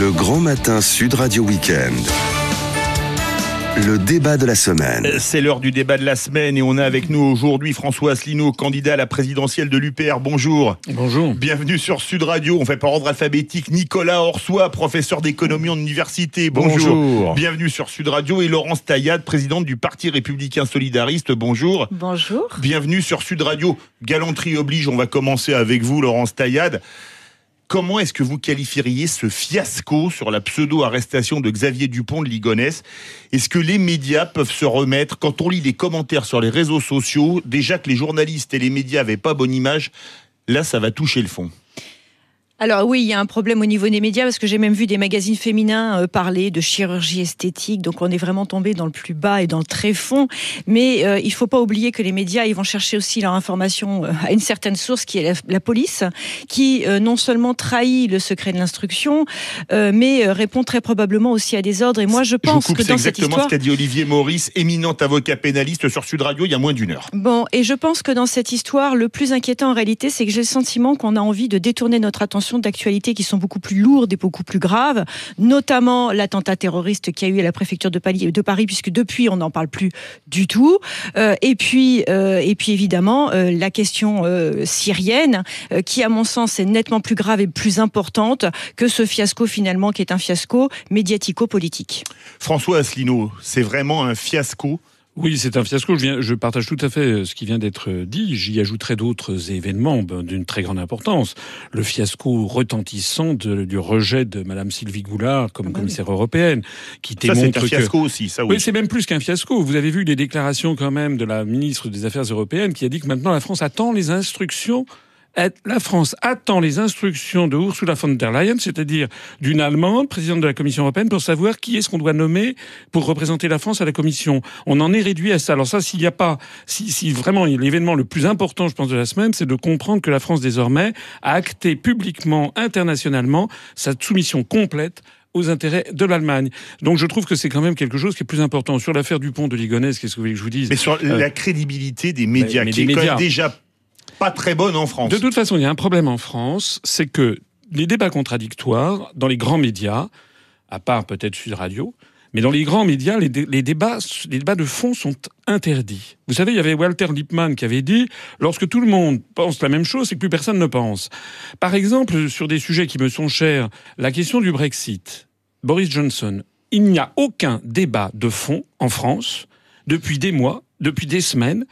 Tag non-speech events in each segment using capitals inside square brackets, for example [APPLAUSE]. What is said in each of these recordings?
Le grand matin Sud Radio Week-end. Le débat de la semaine. Euh, C'est l'heure du débat de la semaine et on a avec nous aujourd'hui François Asselineau, candidat à la présidentielle de l'UPR. Bonjour. Bonjour. Bienvenue sur Sud Radio. On fait par ordre alphabétique. Nicolas Orsois, professeur d'économie en université. Bonjour. Bonjour. Bienvenue sur Sud Radio et Laurence Taillade, présidente du Parti républicain solidariste. Bonjour. Bonjour. Bienvenue sur Sud Radio. Galanterie oblige. On va commencer avec vous, Laurence Taillade. Comment est-ce que vous qualifieriez ce fiasco sur la pseudo-arrestation de Xavier Dupont de Ligonnès? Est-ce que les médias peuvent se remettre? Quand on lit les commentaires sur les réseaux sociaux, déjà que les journalistes et les médias avaient pas bonne image, là ça va toucher le fond. Alors oui, il y a un problème au niveau des médias parce que j'ai même vu des magazines féminins euh, parler de chirurgie esthétique. Donc on est vraiment tombé dans le plus bas et dans le très fond. Mais euh, il faut pas oublier que les médias, ils vont chercher aussi leur information euh, à une certaine source qui est la, la police, qui euh, non seulement trahit le secret de l'instruction, euh, mais euh, répond très probablement aussi à des ordres. Et moi, je Je pense coupe, que c'est dans cette exactement histoire, ce qu'a dit Olivier Maurice, éminent avocat pénaliste sur Sud Radio il y a moins d'une heure. Bon, et je pense que dans cette histoire, le plus inquiétant en réalité, c'est que j'ai le sentiment qu'on a envie de détourner notre attention d'actualités qui sont beaucoup plus lourdes et beaucoup plus graves, notamment l'attentat terroriste qui a eu à la préfecture de Paris, puisque depuis on n'en parle plus du tout. Euh, et puis, euh, et puis évidemment euh, la question syrienne, qui à mon sens est nettement plus grave et plus importante que ce fiasco finalement, qui est un fiasco médiatico-politique. François Asselineau, c'est vraiment un fiasco. Oui, c'est un fiasco. Je, viens, je partage tout à fait euh, ce qui vient d'être dit. J'y ajouterai d'autres événements ben, d'une très grande importance. Le fiasco retentissant de- du rejet de Madame Sylvie Goulard comme Ah bah oui. commissaire européenne, qui Ça, c'est démontre un que fiasco aussi, ça oui. Oui, c'est même plus qu'un fiasco. Vous avez vu les déclarations quand même de la ministre des Affaires européennes qui a dit que maintenant la France attend les instructions. La France attend les instructions de Ursula von der Leyen, c'est-à-dire d'une Allemande, présidente de la Commission européenne, pour savoir qui est-ce qu'on doit nommer pour représenter la France à la Commission. On en est réduit à ça. Alors ça, s'il n'y a pas, si, si vraiment l'événement le plus important, je pense, de la semaine, c'est de comprendre que la France désormais a acté publiquement, internationalement, sa soumission complète aux intérêts de l'Allemagne. Donc je trouve que c'est quand même quelque chose qui est plus important. Sur l'affaire du pont de Ligonnès, qu'est-ce que vous voulez que je vous dise? Mais sur la crédibilité des médias, Euh, mais qui des est quand médias. même déjà pas très bonne en France. De toute façon, il y a un problème en France, c'est que les débats contradictoires dans les grands médias, à part peut-être Sud Radio, mais dans les grands médias, les, dé- les débats, les débats de fond sont interdits. Vous savez, il y avait Walter Lippmann qui avait dit lorsque tout le monde pense la même chose, c'est que plus personne ne pense. Par exemple, sur des sujets qui me sont chers, la question du Brexit, Boris Johnson, il n'y a aucun débat de fond en France depuis des mois, depuis des semaines,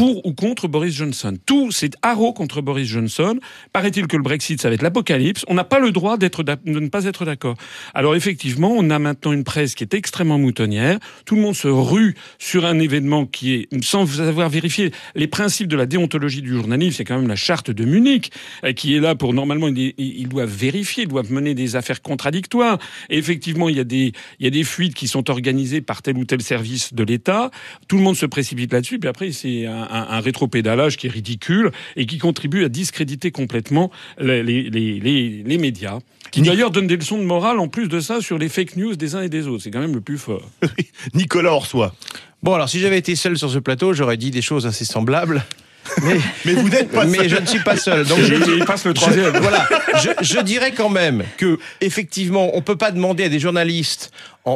pour ou contre Boris Johnson. Tout, c'est haro contre Boris Johnson. Paraît-il que le Brexit, ça va être l'apocalypse. On n'a pas le droit d'être, de ne pas être d'accord. Alors effectivement, on a maintenant une presse qui est extrêmement moutonnière. Tout le monde se rue sur un événement qui est, sans avoir vérifié les principes de la déontologie du journalisme, c'est quand même la charte de Munich, euh, qui est là pour, normalement, ils il doivent vérifier, ils doivent mener des affaires contradictoires. Et effectivement, il y a des, il y a des fuites qui sont organisées par tel ou tel service de l'État. Tout le monde se précipite là-dessus. Puis après, c'est un, un, un rétropédalage qui est ridicule et qui contribue à discréditer complètement les, les, les, les, les médias. Qui d'ailleurs donnent des leçons de morale en plus de ça sur les fake news des uns et des autres. C'est quand même le plus fort. [LAUGHS] Nicolas Orsois. Bon, alors si j'avais été seul sur ce plateau, j'aurais dit des choses assez semblables. [LAUGHS] Mais, Mais vous n'êtes pas mais seul. je ne suis pas seul. Donc je, il passe le troisième. voilà, je, je dirais quand même que effectivement, on peut pas demander à des journalistes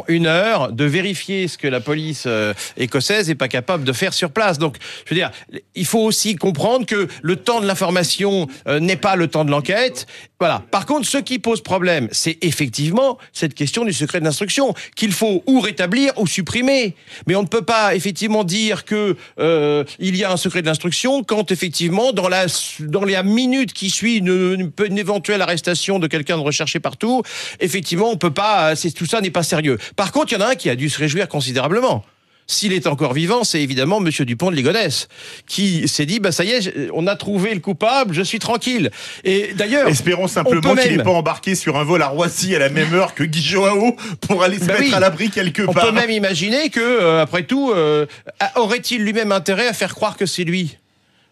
une heure de vérifier ce que la police euh, écossaise est pas capable de faire sur place. Donc, je veux dire, il faut aussi comprendre que le temps de l'information euh, n'est pas le temps de l'enquête. Voilà. Par contre, ce qui pose problème, c'est effectivement cette question du secret de l'instruction qu'il faut ou rétablir ou supprimer. Mais on ne peut pas effectivement dire que euh, il y a un secret de l'instruction quand effectivement dans la dans la minute qui suit une, éventuelle arrestation de quelqu'un de recherché partout, effectivement on peut pas. Tout ça n'est pas sérieux. Par contre, il y en a un qui a dû se réjouir considérablement. S'il est encore vivant, c'est évidemment Monsieur Dupont de Ligonnès, qui s'est dit, bah ça y est, on a trouvé le coupable, je suis tranquille. Et d'ailleurs, Espérons simplement on qu'il n'est même- pas embarqué sur un vol à Roissy à la même heure que Guy Joao pour aller se Bah mettre oui. à l'abri quelque on part. peut même imaginer que, euh, après tout, euh, aurait-il lui-même intérêt à faire croire que c'est lui?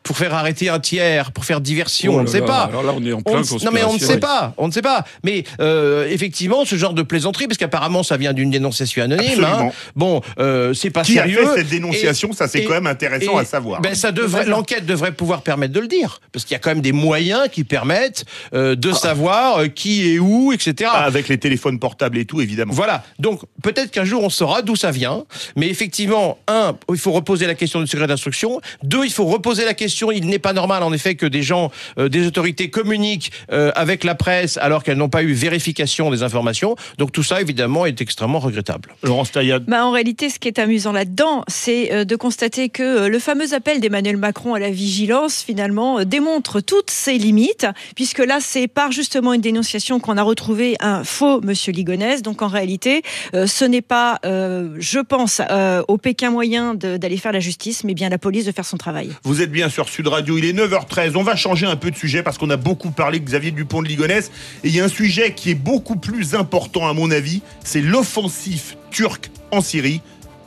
Pour faire arrêter un tiers, pour faire diversion, Oh on ne sait là, pas. Alors là, on est en On plein ne- non mais on ne sait pas, on ne sait pas. Mais euh, effectivement, ce genre de plaisanterie, parce qu'apparemment ça vient d'une dénonciation anonyme. Hein. Bon, euh, c'est pas Qui a sérieux. fait cette dénonciation Ça, c'est quand même intéressant et- à savoir. Ben, ça devrait, l'enquête devrait pouvoir permettre de le dire, parce qu'il y a quand même des moyens qui permettent euh, de savoir euh, qui est où, etc. Ah, Avec les téléphones portables et tout, évidemment. Voilà. Donc peut-être qu'un jour on saura d'où ça vient. Mais effectivement, un, il faut reposer la question du secret d'instruction. Deux, il faut reposer la question. Il n'est pas normal, en effet, que des gens, euh, des autorités communiquent euh, avec la presse alors qu'elles n'ont pas eu vérification des informations. Donc tout ça, évidemment, est extrêmement regrettable. Laurence Taillade. Bah, en réalité, ce qui est amusant là-dedans, c'est euh, de constater que euh, le fameux appel d'Emmanuel Macron à la vigilance, finalement, euh, démontre toutes ses limites, puisque là, c'est par justement une dénonciation qu'on a retrouvé un faux Monsieur Ligonès. Donc, en réalité, euh, ce n'est pas, euh, je pense, euh, au Pékin moyen d'aller faire la justice, mais bien la police de faire son travail. Vous êtes bien Sud Radio, il est 9h13. On va changer un peu de sujet parce qu'on a beaucoup parlé de Xavier Dupont de Ligonnès. Et il y a un sujet qui est beaucoup plus important à mon avis, c'est l'offensive turque en Syrie.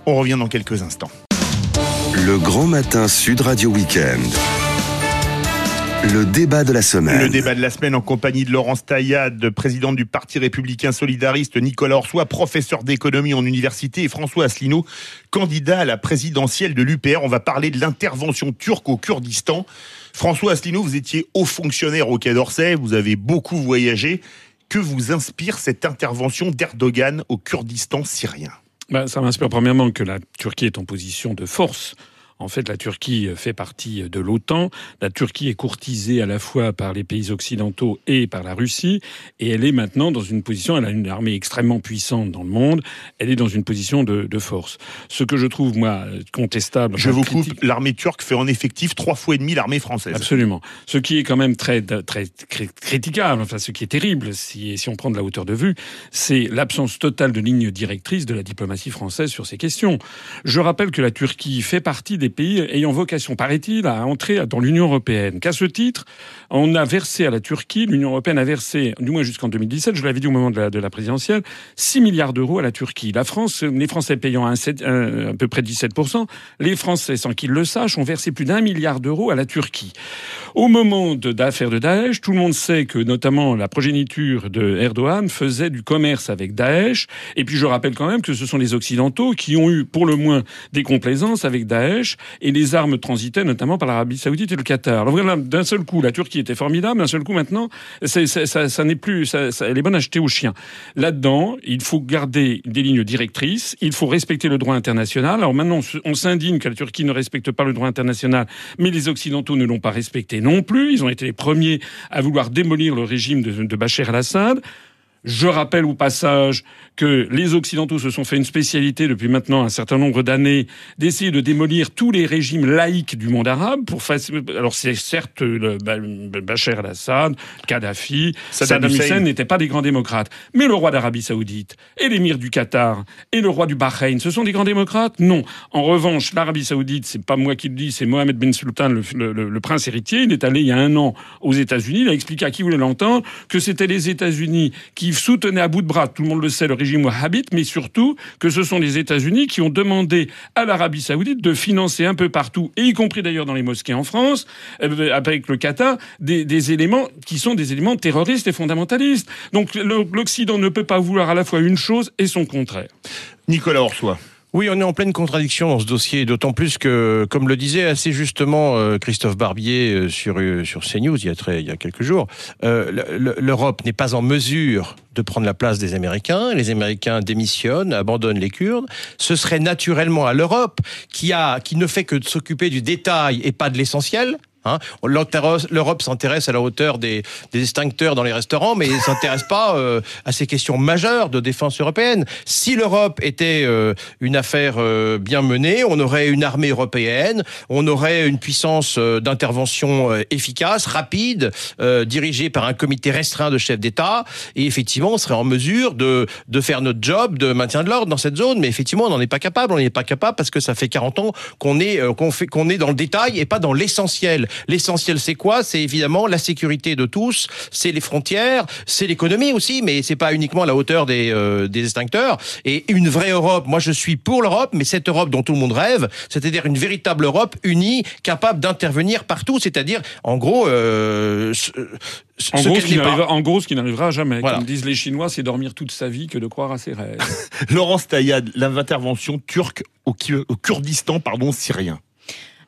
On revient dans quelques instants. Le grand matin Sud Radio Weekend. Le débat de la semaine. Le débat de la semaine en compagnie de Laurence Taillade, présidente du Parti républicain solidariste, Nicolas Orsois, professeur d'économie en université, et François Asselineau, candidat à la présidentielle de l'UPR. On va parler de l'intervention turque au Kurdistan. François Asselineau, vous étiez haut fonctionnaire au Quai d'Orsay, vous avez beaucoup voyagé. Que vous inspire cette intervention d'Erdogan au Kurdistan syrien? Bah, ça m'inspire premièrement que la Turquie est en position de force. En fait, la Turquie fait partie de l'OTAN. La Turquie est courtisée à la fois par les pays occidentaux et par la Russie. Et elle est maintenant dans une position, elle a une armée extrêmement puissante dans le monde. Elle est dans une position de, de force. Ce que je trouve, moi, contestable. Je vous critique- coupe, l'armée turque fait en effectif trois fois et demi l'armée française. Absolument. Ce qui est quand même très, très cri- critiquable, enfin ce qui est terrible, si, si on prend de la hauteur de vue, c'est l'absence totale de ligne directrice de la diplomatie française sur ces questions. Je rappelle que la Turquie fait partie des pays ayant vocation, paraît-il, à entrer dans l'Union européenne. Qu'à ce titre, on a versé à la Turquie, l'Union européenne a versé, du moins jusqu'en 2017, je l'avais dit au moment de la, de la présidentielle, 6 milliards d'euros à la Turquie. La France, les Français payant un, sept- un- à peu près 17%, les Français, sans qu'ils le sachent, ont versé plus d'un milliard d'euros à la Turquie. Au moment de d'affaires de Daesh, tout le monde sait que notamment la progéniture de Erdogan faisait du commerce avec Daesh. Et puis je rappelle quand même que ce sont les Occidentaux qui ont eu pour le moins des complaisances avec Daesh et les armes transitaient notamment par l'Arabie Saoudite et le Qatar. Alors voilà, d'un seul coup, la Turquie était formidable, d'un seul coup maintenant, c'est- ça, ça n'est plus, ça, ça- elle est bonne à jeter aux chiens. Là-dedans, il faut garder des lignes directrices, il faut respecter le droit international. Alors maintenant, on s'indigne que la Turquie ne respecte pas le droit international, mais les Occidentaux ne l'ont pas respecté non plus. Ils ont été les premiers à vouloir démolir le régime de, de Bachar al-Assad. Je rappelle au passage que les Occidentaux se sont fait une spécialité depuis maintenant un certain nombre d'années d'essayer de démolir tous les régimes laïques du monde arabe. Pour Alors c'est certes le Ba- Bachar el-Assad, Kadhafi, Saddam Hussein. N'étaient pas des grands démocrates. Mais le roi d'Arabie Saoudite et l'émir du Qatar et le roi du Bahreïn, ce sont des grands démocrates? Non. En revanche, l'Arabie Saoudite, c'est pas moi qui le dis, c'est Mohamed Ben Sultan, le- le- le prince héritier. Il est allé il y a un an aux États-Unis. Il a expliqué à qui voulait l'entendre que c'était les États-Unis qui soutenaient à bout de bras, tout le monde le sait, le régime wahhabite, mais surtout que ce sont les États-Unis qui ont demandé à l'Arabie Saoudite de financer un peu partout, et y compris d'ailleurs dans les mosquées en France, euh, avec le Qatar, des, des éléments qui sont des éléments terroristes et fondamentalistes. Donc l'Occident ne peut pas vouloir à la fois une chose et son contraire. Nicolas Orsois. Oui, on est en pleine contradiction dans ce dossier, d'autant plus que, comme le disait assez justement euh, Christophe Barbier euh, sur, euh, sur CNews il y a, très, il y a quelques jours, le- le- l'Europe n'est pas en mesure de prendre la place des Américains. Les Américains démissionnent, abandonnent les Kurdes. Ce serait naturellement à l'Europe qui, qui ne fait que s'occuper du détail et pas de l'essentiel. Hein. L'Europe s'intéresse à la hauteur des, des extincteurs dans les restaurants, mais ne s'intéresse pas euh, à ces questions majeures de défense européenne. Si l'Europe était euh, une affaire euh, bien menée, on aurait une armée européenne, on aurait une puissance d'intervention efficace, rapide, dirigée par un comité restreint de chefs d'État, et effectivement, on serait en mesure de, de faire notre job de maintien de l'ordre dans cette zone. Mais effectivement, on n'en est pas capable. On n'est pas capable parce que ça fait 40 ans qu'on est, qu'on fait, qu'on est dans le détail et pas dans l'essentiel. L'essentiel c'est quoi? C'est évidemment la sécurité de tous, c'est les frontières, c'est l'économie aussi, mais c'est pas uniquement à la hauteur des, euh, des extincteurs. Et une vraie Europe, moi je suis pour l'Europe, mais cette Europe dont tout le monde rêve, c'est-à-dire une véritable Europe unie, capable d'intervenir partout, c'est-à-dire en gros... Euh, en gros, ce qui en gros, ce qui n'arrivera jamais. Comme disent les Chinois, c'est dormir toute sa vie que de croire à ses rêves. [LAUGHS] Laurence Taillade, l'intervention turque au, au Kurdistan pardon, syrien.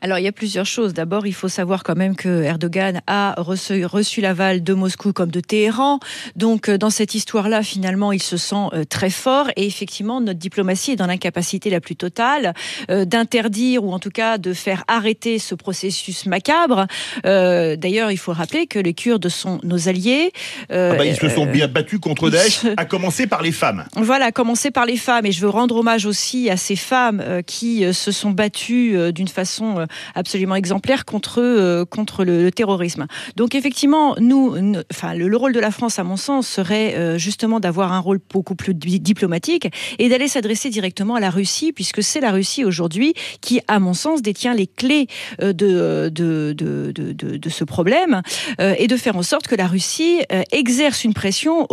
Alors il y a plusieurs choses. D'abord, il faut savoir quand même que Erdogan a reçu, reçu l'aval de Moscou comme de Téhéran. Donc euh, dans cette histoire-là, finalement, il se sent euh, très fort. Et effectivement, notre diplomatie est dans l'incapacité la plus totale euh, d'interdire ou en tout cas de faire arrêter ce processus macabre. D'ailleurs, il faut rappeler que les Kurdes sont nos alliés. Ah bah, ils se sont bien battus contre Daesh, à commencer par les femmes. Voilà, à commencer par les femmes. Et je veux rendre hommage aussi à ces femmes qui se sont battues d'une façon absolument exemplaire contre euh, contre le, terrorisme. Donc effectivement, nous, enfin le, rôle de la France, à mon sens, serait euh, justement d'avoir un rôle beaucoup plus diplomatique et d'aller s'adresser directement à la Russie, puisque c'est la Russie aujourd'hui qui, à mon sens, détient les clés euh, de de, de, de, ce problème et de faire en sorte que la Russie exerce une pression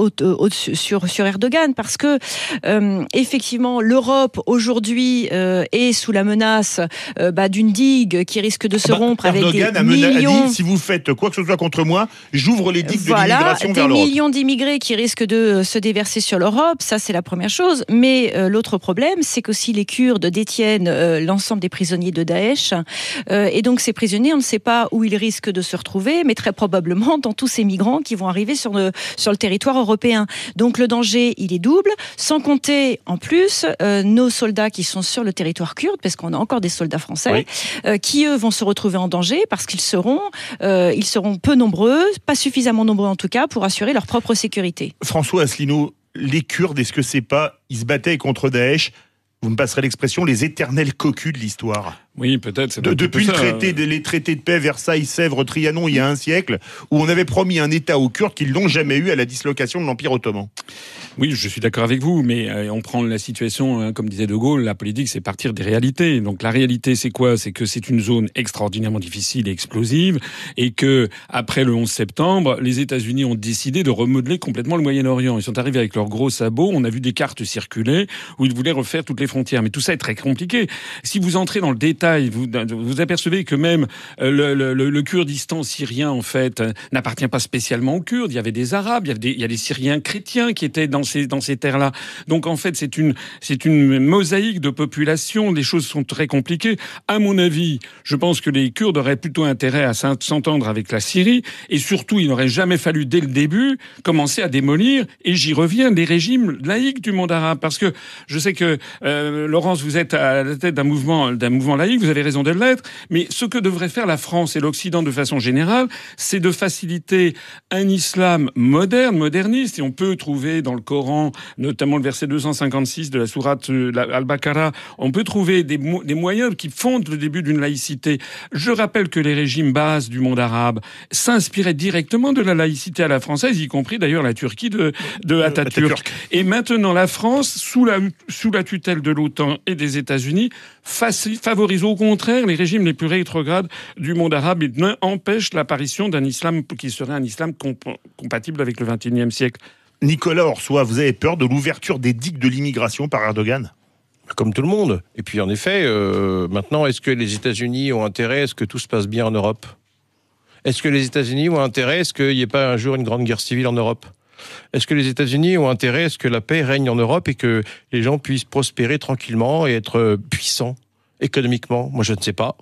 sur sur Erdogan, parce que effectivement, l'Europe aujourd'hui est sous la menace bah, d'une digue qui risque de se ah bah, rompre avec des a millions. A dit, si vous faites quoi que ce soit contre moi, j'ouvre les digues de l'immigration vers l'Europe. Des millions d'immigrés qui risquent de euh, se déverser sur l'Europe, ça c'est la première chose. Mais euh, l'autre problème, c'est qu'aussi les Kurdes détiennent euh, l'ensemble des prisonniers de Daesh. et donc ces prisonniers, on ne sait pas où ils risquent de se retrouver, mais très probablement dans tous ces migrants qui vont arriver sur le, sur le territoire européen. Donc le danger, il est double, sans compter en plus nos soldats qui sont sur le territoire kurde, parce qu'on a encore des soldats français, qui eux vont se retrouver en danger parce qu'ils seront, euh, ils seront peu nombreux, pas suffisamment nombreux en tout cas, pour assurer leur propre sécurité. François Asselineau, les Kurdes, est-ce que c'est pas, ils se battaient contre Daesh? Vous me passerez l'expression, les éternels cocus de l'histoire. Oui, peut-être. depuis le traité, les traités de paix Versailles, Sèvres, Trianon, il y a un siècle, où on avait promis un État aux Kurdes qu'ils n'ont jamais eu à la dislocation de l'Empire ottoman. Oui, je suis d'accord avec vous, mais euh, on prend la situation, hein, comme disait De Gaulle, la politique, c'est partir des réalités. Donc la réalité, c'est quoi? C'est que c'est une zone extraordinairement difficile et explosive, et que après le 11 septembre, les États-Unis ont décidé de remodeler complètement le Moyen-Orient. Ils sont arrivés avec leurs gros sabots. On a vu des cartes circuler où ils voulaient refaire toutes les frontières. Mais tout ça est très compliqué. Si vous entrez dans le détail, vous vous apercevez que même euh, le, le, le Kurdistan syrien, en fait, euh, n'appartient pas spécialement aux Kurdes. Il y avait des Arabes, il y, avait des, il y a des Syriens chrétiens qui étaient dans ces, dans ces terres-là. Donc en fait, c'est une, c'est une mosaïque de population. Les choses sont très compliquées. À mon avis, je pense que les Kurdes auraient plutôt intérêt à s'entendre avec la Syrie. Et surtout, il n'aurait jamais fallu, dès le début, commencer à démolir, et j'y reviens, des régimes laïques du monde arabe. Parce que je sais que, euh, Laurence, vous êtes à la tête d'un mouvement, d'un mouvement laïque, vous avez raison de l'être. Mais ce que devrait faire la France et l'Occident de façon générale, c'est de faciliter un islam moderne, moderniste. Et on peut trouver dans le Coran, notamment le verset 256 de la sourate euh, Al-Baqarah, on peut trouver des, des moyens qui fondent le début d'une laïcité. Je rappelle que les régimes bases du monde arabe s'inspiraient directement de la laïcité à la française, y compris d'ailleurs la Turquie de, de euh, Atatürk. Et maintenant, la France, sous la, sous la tutelle de l'OTAN et des États-Unis, favorise au contraire les régimes les plus rétrogrades du monde arabe et empêche l'apparition d'un islam qui serait un islam compatible avec le XXIe siècle. Nicolas Orsois, vous avez peur de l'ouverture des digues de l'immigration par Erdogan? Comme tout le monde. Et puis en effet, euh, maintenant, est-ce que les États-Unis ont intérêt à ce que tout se passe bien en Europe? Est-ce que les États-Unis ont intérêt à ce qu'il n'y ait pas un jour une grande guerre civile en Europe? Est-ce que les États-Unis ont intérêt à ce que la paix règne en Europe et que les gens puissent prospérer tranquillement et être puissants? Économiquement Moi, je ne sais pas.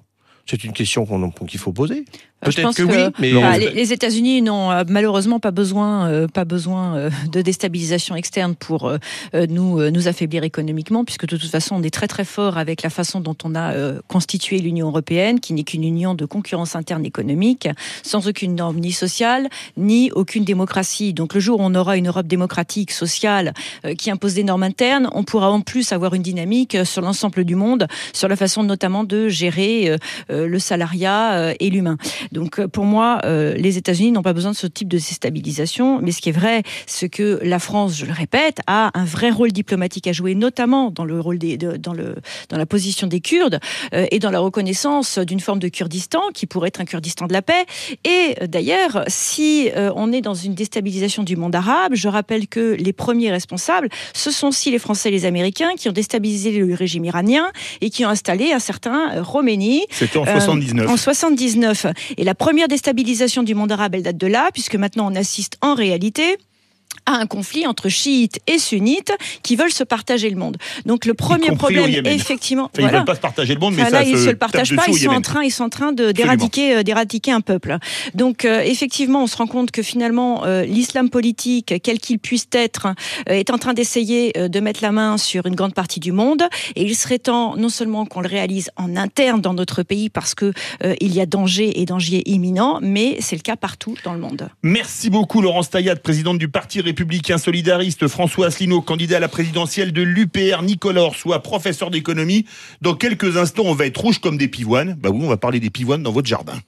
C'est une question qu'il faut poser. Peut-être que, oui, mais bah, les, États-Unis n'ont euh, malheureusement pas besoin, euh, pas besoin euh, de déstabilisation externe pour nous nous affaiblir économiquement, puisque de toute façon on est très très fort avec la façon dont on a constitué l'Union européenne, qui n'est qu'une union de concurrence interne économique, sans aucune norme ni sociale ni aucune démocratie. Donc le jour où on aura une Europe démocratique, sociale, qui impose des normes internes, on pourra en plus avoir une dynamique sur l'ensemble du monde, sur la façon notamment de gérer le salariat et l'humain. Donc euh, pour moi, euh, les États-Unis n'ont pas besoin de ce type de déstabilisation. Mais ce qui est vrai, c'est que la France, je le répète, a un vrai rôle diplomatique à jouer, notamment dans le rôle des, de- dans le dans la position des Kurdes euh, et dans la reconnaissance d'une forme de Kurdistan qui pourrait être un Kurdistan de la paix. Et euh, d'ailleurs, si on est dans une déstabilisation du monde arabe, je rappelle que les premiers responsables, ce sont aussi les Français et les Américains qui ont déstabilisé le régime iranien et qui ont installé un certain Khomeini C'était en euh, 79. en 79. Et la première déstabilisation du monde arabe, elle date de là, puisque maintenant on assiste en réalité à un conflit entre chiites et sunnites qui veulent se partager le monde. Donc le premier problème, effectivement, Enfin, Ils voilà. veulent pas se partager le monde, mais Enfin, ça là, ils se le tape partagent pas. Ils sont en train, ils sont en train de d'éradiquer, euh, d'éradiquer un peuple. Donc, euh, effectivement, on se rend compte que finalement, euh, l'islam politique, quel qu'il puisse être, euh, est en train d'essayer de mettre la main sur une grande partie du monde. Et il serait temps, non seulement qu'on le réalise en interne dans notre pays, parce que il y a danger et danger imminent, mais c'est le cas partout dans le monde. Merci beaucoup Laurence Taillade, présidente du Parti républicain solidariste, François Asselineau, candidat à la présidentielle de l'UPR, Nicolas Orsois, professeur d'économie. Dans quelques instants, on va être rouge comme des pivoines. Bah oui, on va parler des pivoines dans votre jardin.